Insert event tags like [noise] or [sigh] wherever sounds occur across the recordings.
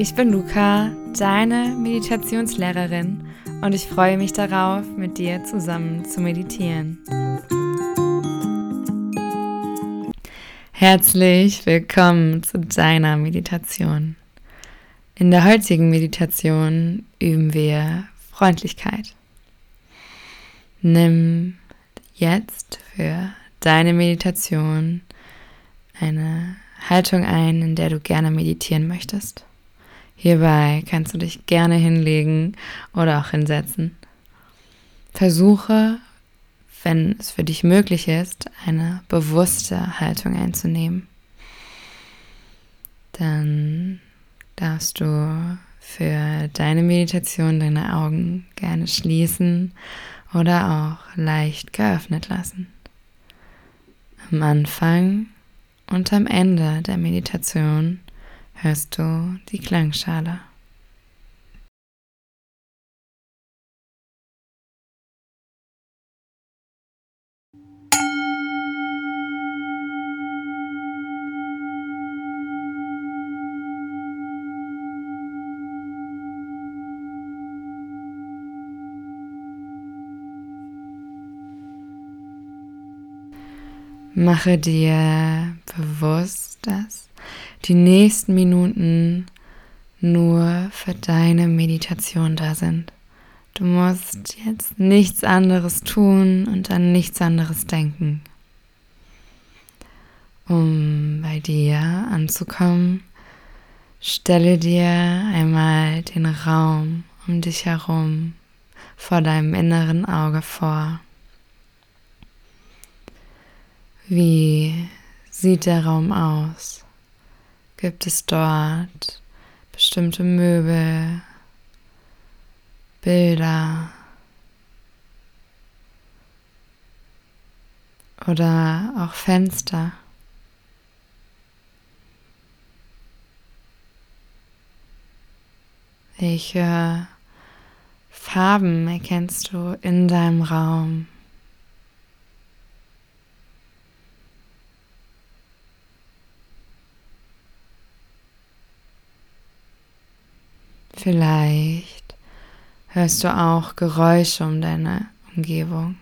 Ich bin Luca, deine Meditationslehrerin und ich freue mich darauf, mit dir zusammen zu meditieren. Herzlich willkommen zu deiner Meditation. In der heutigen Meditation üben wir Freundlichkeit. Nimm jetzt für deine Meditation eine Haltung ein, in der du gerne meditieren möchtest. Hierbei kannst du dich gerne hinlegen oder auch hinsetzen. Versuche, wenn es für dich möglich ist, eine bewusste Haltung einzunehmen. Dann darfst du für deine Meditation deine Augen gerne schließen oder auch leicht geöffnet lassen. Am Anfang und am Ende der Meditation hörst du die Klangschale. Mache dir bewusst, dass die nächsten Minuten nur für deine Meditation da sind. Du musst jetzt nichts anderes tun und an nichts anderes denken. Um bei dir anzukommen, stelle dir einmal den Raum um dich herum vor deinem inneren Auge vor. Wie sieht der Raum aus? Gibt es dort bestimmte Möbel, Bilder oder auch Fenster? Welche Farben erkennst du in deinem Raum? Vielleicht hörst du auch Geräusche um deine Umgebung.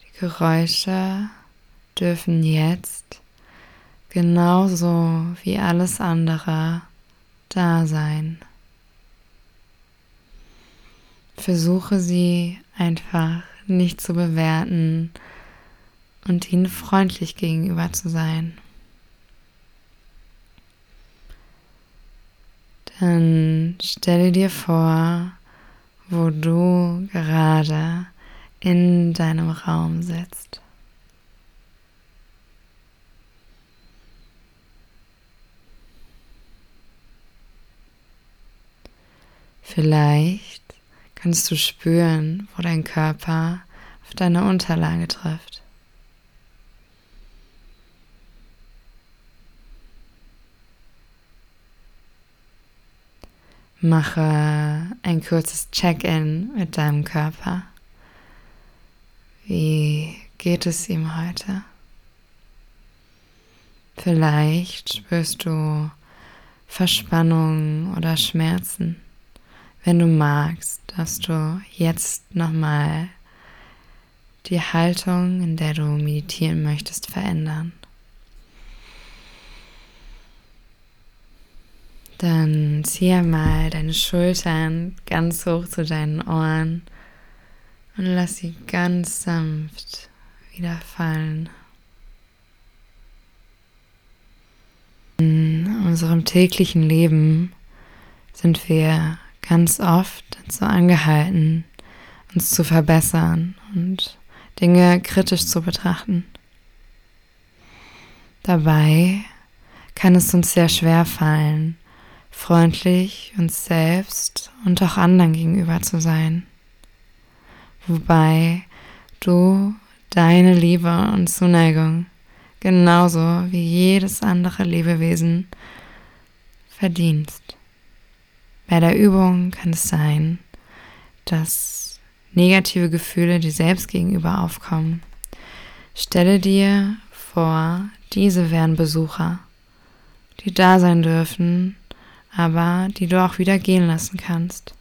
Die Geräusche dürfen jetzt genauso wie alles andere da sein. Versuche sie einfach nicht zu bewerten und ihnen freundlich gegenüber zu sein. Dann stelle dir vor, wo du gerade in deinem Raum sitzt. Vielleicht kannst du spüren, wo dein Körper auf deine Unterlage trifft. Mache ein kurzes Check-in mit deinem Körper. Wie geht es ihm heute? Vielleicht spürst du Verspannung oder Schmerzen. Wenn du magst, darfst du jetzt nochmal die Haltung, in der du meditieren möchtest, verändern. Dann ziehe mal deine Schultern ganz hoch zu deinen Ohren und lass sie ganz sanft wieder fallen. In unserem täglichen Leben sind wir ganz oft dazu angehalten, uns zu verbessern und Dinge kritisch zu betrachten. Dabei kann es uns sehr schwer fallen, freundlich uns selbst und auch anderen gegenüber zu sein. Wobei du deine Liebe und Zuneigung genauso wie jedes andere Lebewesen verdienst. Bei der Übung kann es sein, dass negative Gefühle dir selbst gegenüber aufkommen. Stelle dir vor, diese wären Besucher die da sein dürfen, aber die du auch wieder gehen lassen kannst.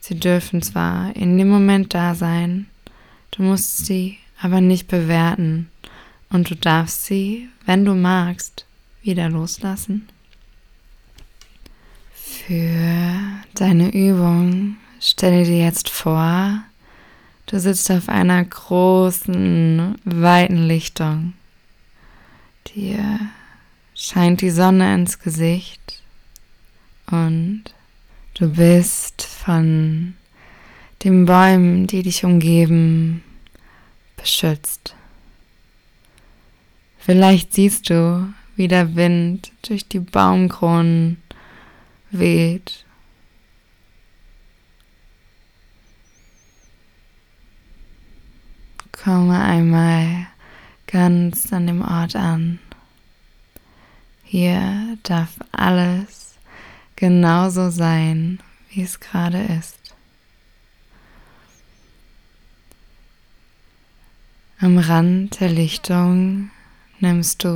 Sie dürfen zwar in dem Moment da sein, du musst sie aber nicht bewerten und du darfst sie, wenn du magst, wieder loslassen. Für deine Übung stelle dir jetzt vor, du sitzt auf einer großen, weiten Lichtung. Dir scheint die Sonne ins Gesicht und du bist von den Bäumen, die dich umgeben, beschützt. Vielleicht siehst du, wie der Wind durch die Baumkronen weht. Komme einmal ganz an dem Ort an. Hier darf alles genauso sein, wie es gerade ist. Am Rand der Lichtung nimmst du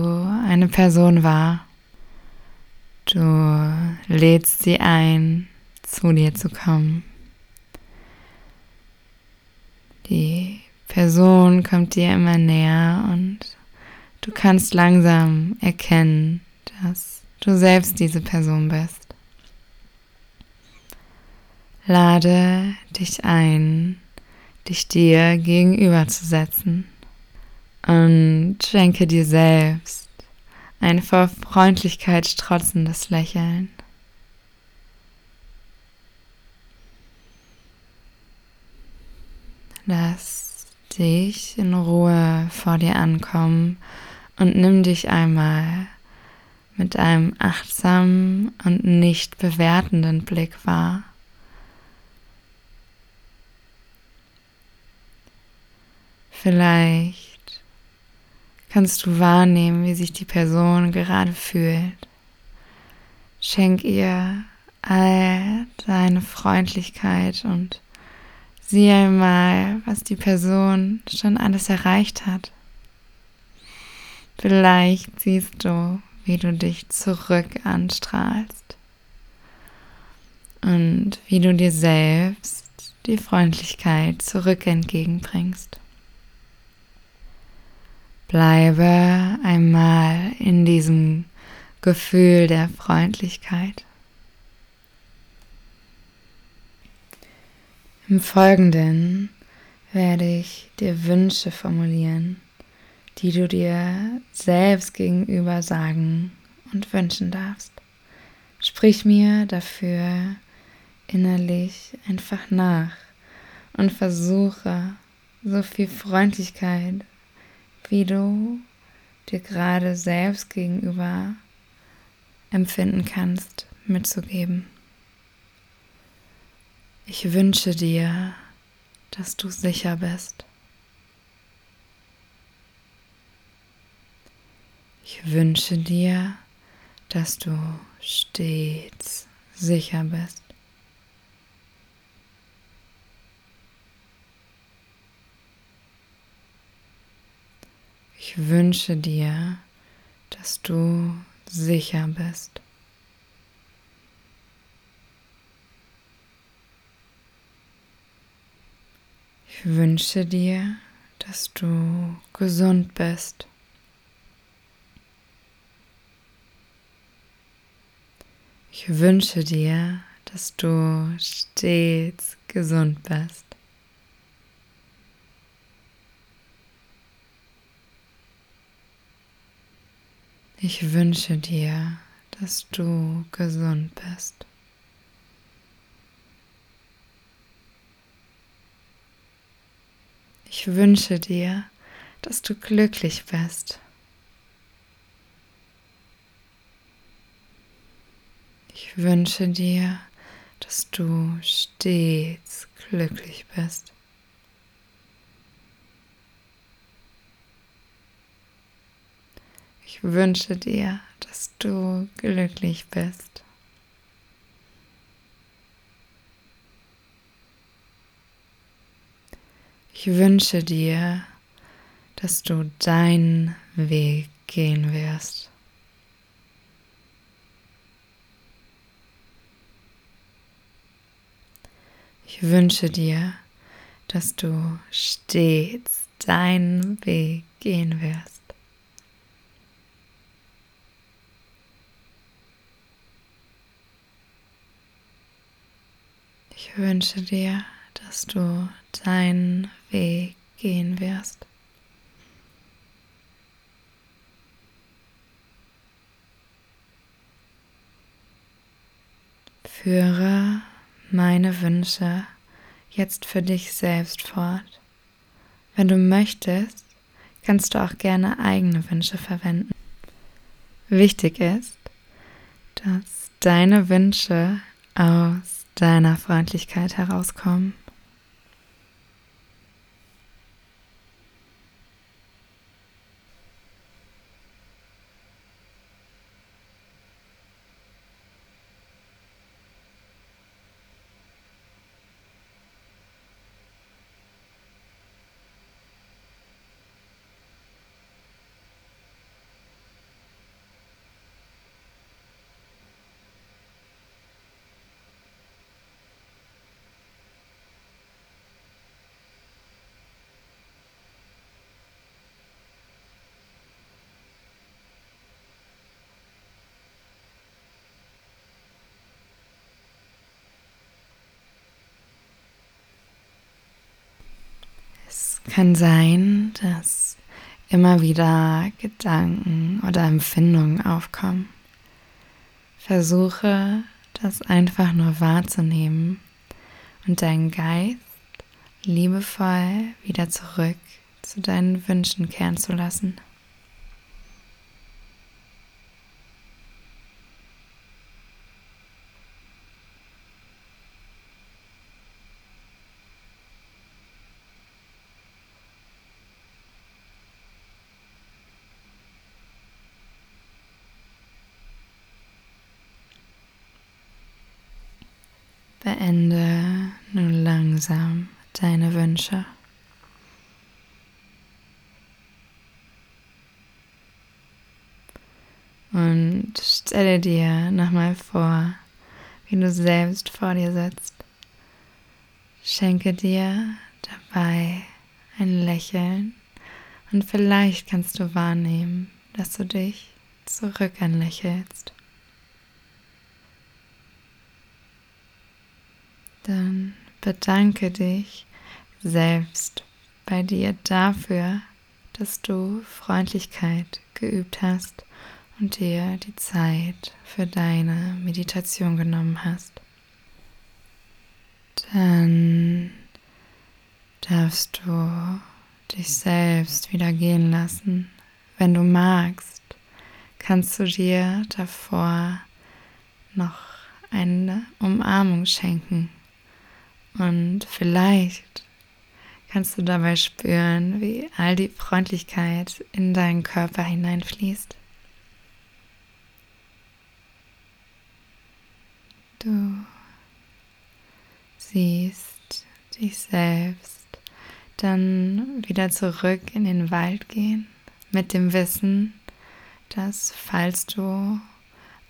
eine Person wahr. Du lädst sie ein, zu dir zu kommen. Die Person kommt dir immer näher und du kannst langsam erkennen, dass du selbst diese Person bist. Lade dich ein, dich dir gegenüberzusetzen und schenke dir selbst ein vor Freundlichkeit strotzendes Lächeln. Lass dich in Ruhe vor dir ankommen und nimm dich einmal mit einem achtsamen und nicht bewertenden Blick wahr. Vielleicht kannst du wahrnehmen, wie sich die Person gerade fühlt. Schenk ihr all deine Freundlichkeit und sieh einmal, was die Person schon alles erreicht hat. Vielleicht siehst du, wie du dich zurück anstrahlst und wie du dir selbst die Freundlichkeit zurück entgegenbringst. Bleibe einmal in diesem Gefühl der Freundlichkeit. Im Folgenden werde ich dir Wünsche formulieren, die du dir selbst gegenüber sagen und wünschen darfst. Sprich mir dafür innerlich einfach nach und versuche so viel Freundlichkeit wie du dir gerade selbst gegenüber empfinden kannst, mitzugeben. Ich wünsche dir, dass du sicher bist. Ich wünsche dir, dass du stets sicher bist. Ich wünsche dir, dass du sicher bist. Ich wünsche dir, dass du gesund bist. Ich wünsche dir, dass du stets gesund bist. Ich wünsche dir, dass du gesund bist. Ich wünsche dir, dass du glücklich bist. Ich wünsche dir, dass du stets glücklich bist. Ich wünsche dir, dass du glücklich bist. Ich wünsche dir, dass du deinen Weg gehen wirst. Ich wünsche dir, dass du stets deinen Weg gehen wirst. Wünsche dir, dass du deinen Weg gehen wirst. Führe meine Wünsche jetzt für dich selbst fort. Wenn du möchtest, kannst du auch gerne eigene Wünsche verwenden. Wichtig ist, dass deine Wünsche aus deiner Freundlichkeit herauskommen. Kann sein, dass immer wieder Gedanken oder Empfindungen aufkommen. Versuche das einfach nur wahrzunehmen und deinen Geist liebevoll wieder zurück zu deinen Wünschen kehren zu lassen. Beende nun langsam deine Wünsche. Und stelle dir nochmal vor, wie du selbst vor dir sitzt. Schenke dir dabei ein Lächeln und vielleicht kannst du wahrnehmen, dass du dich zurück anlächelst. Dann bedanke dich selbst bei dir dafür, dass du Freundlichkeit geübt hast und dir die Zeit für deine Meditation genommen hast. Dann darfst du dich selbst wieder gehen lassen. Wenn du magst, kannst du dir davor noch eine Umarmung schenken und vielleicht kannst du dabei spüren, wie all die Freundlichkeit in deinen Körper hineinfließt. Du siehst dich selbst dann wieder zurück in den Wald gehen mit dem Wissen, dass falls du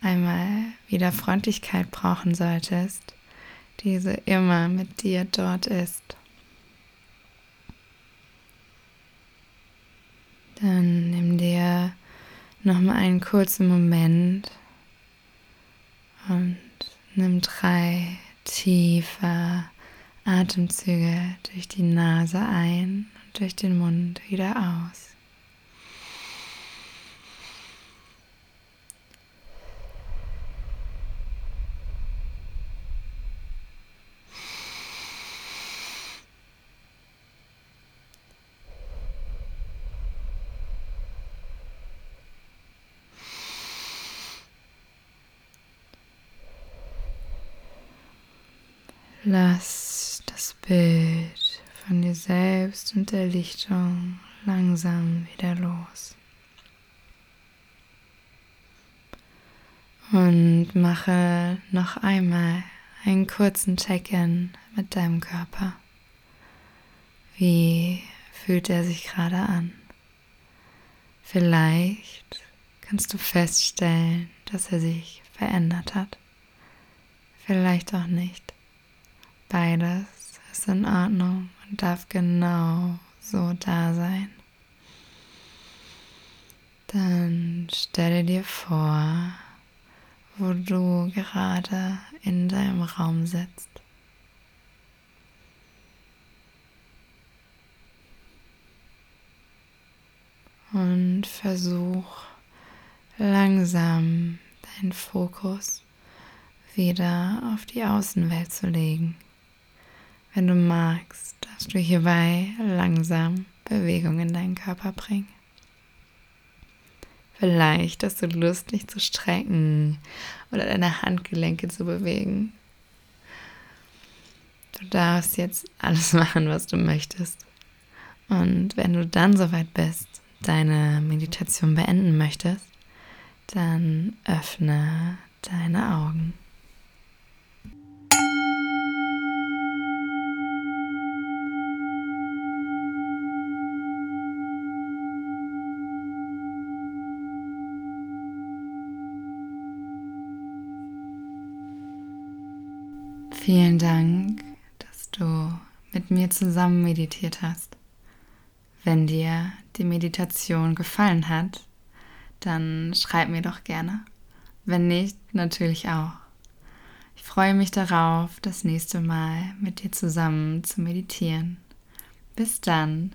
einmal wieder Freundlichkeit brauchen solltest, diese immer mit dir dort ist. Dann nimm dir nochmal einen kurzen Moment und nimm drei tiefe Atemzüge durch die Nase ein und durch den Mund wieder aus. Lass das Bild von dir selbst und der Lichtung langsam wieder los. Und mache noch einmal einen kurzen Check-in mit deinem Körper. Wie fühlt er sich gerade an? Vielleicht kannst du feststellen, dass er sich verändert hat. Vielleicht auch nicht. Beides ist in Ordnung und darf genau so da sein. Dann stelle dir vor, wo du gerade in deinem Raum sitzt. Und versuch langsam deinen Fokus wieder auf die Außenwelt zu legen. Wenn du magst, darfst du hierbei langsam Bewegung in deinen Körper bringen. Vielleicht hast du Lust, dich zu strecken oder deine Handgelenke zu bewegen. Du darfst jetzt alles [laughs] machen, was du möchtest. Und wenn du dann soweit bist, deine Meditation beenden möchtest, dann öffne deine Augen. Vielen Dank, dass du mit mir zusammen meditiert hast. Wenn dir die Meditation gefallen hat, dann schreib mir doch gerne. Wenn nicht, natürlich auch. Ich freue mich darauf, das nächste Mal mit dir zusammen zu meditieren. Bis dann.